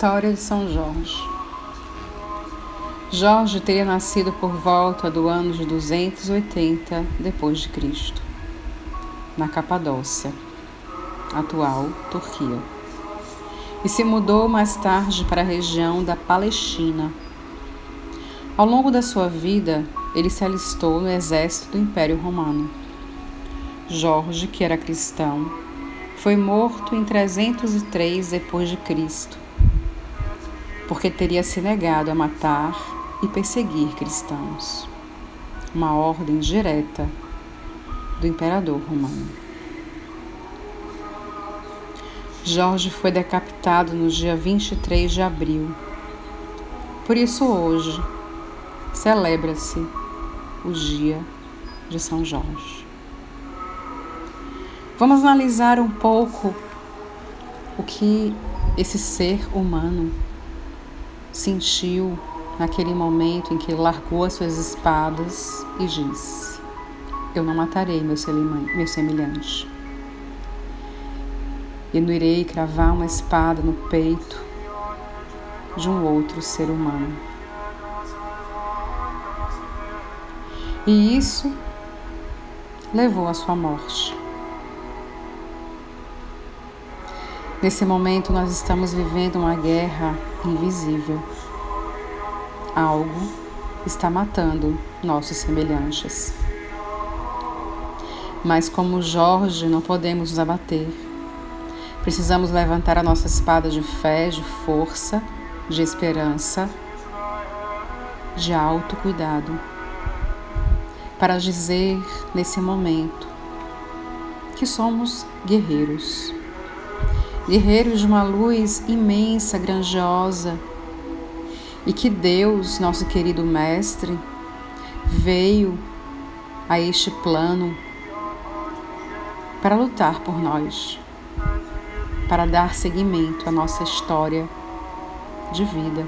História de São Jorge. Jorge teria nascido por volta do ano de 280 depois de Cristo, na Capadócia, atual Turquia. E se mudou mais tarde para a região da Palestina. Ao longo da sua vida, ele se alistou no exército do Império Romano. Jorge, que era cristão, foi morto em 303 depois de Cristo, porque teria se negado a matar e perseguir cristãos. Uma ordem direta do imperador romano. Jorge foi decapitado no dia 23 de abril. Por isso hoje celebra-se o dia de São Jorge. Vamos analisar um pouco o que esse ser humano sentiu naquele momento em que largou as suas espadas e disse: Eu não matarei meu semelhante. E não irei cravar uma espada no peito de um outro ser humano. E isso levou à sua morte. Nesse momento, nós estamos vivendo uma guerra invisível. Algo está matando nossos semelhantes. Mas, como Jorge, não podemos nos abater. Precisamos levantar a nossa espada de fé, de força, de esperança, de autocuidado, para dizer nesse momento que somos guerreiros guerreiros de uma luz imensa, grandiosa, e que Deus, nosso querido Mestre, veio a este plano para lutar por nós, para dar seguimento à nossa história de vida,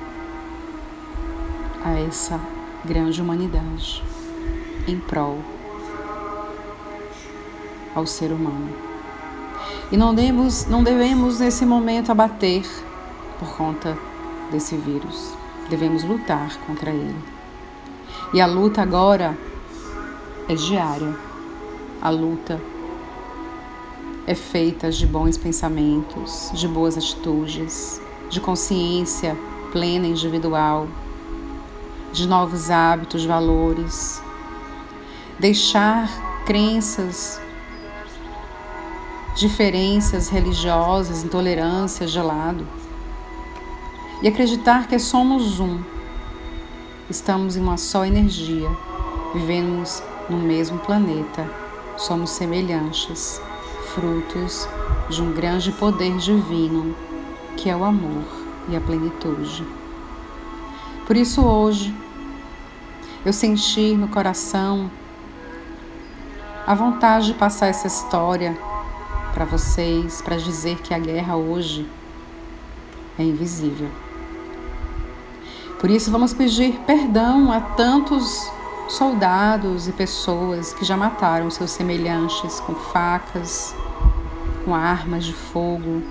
a essa grande humanidade, em prol ao ser humano. E não devemos, não devemos nesse momento abater por conta desse vírus. Devemos lutar contra ele. E a luta agora é diária. A luta é feita de bons pensamentos, de boas atitudes, de consciência plena individual, de novos hábitos, valores. Deixar crenças diferenças religiosas, intolerância, gelado. E acreditar que somos um. Estamos em uma só energia, vivemos no mesmo planeta, somos semelhantes, frutos de um grande poder divino, que é o amor e a plenitude. Por isso, hoje, eu senti no coração a vontade de passar essa história para vocês para dizer que a guerra hoje é invisível. Por isso, vamos pedir perdão a tantos soldados e pessoas que já mataram seus semelhantes com facas, com armas de fogo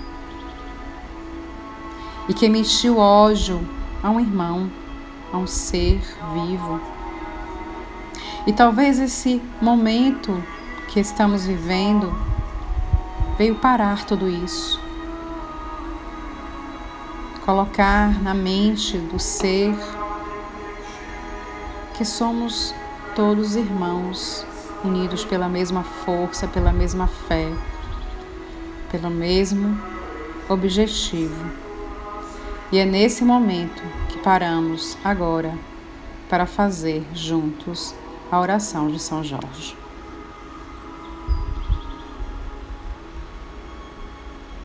e que emitiu ódio a um irmão, a um ser vivo. E talvez esse momento que estamos vivendo veio parar tudo isso. Colocar na mente do ser que somos todos irmãos, unidos pela mesma força, pela mesma fé, pelo mesmo objetivo. E é nesse momento que paramos agora para fazer juntos a oração de São Jorge.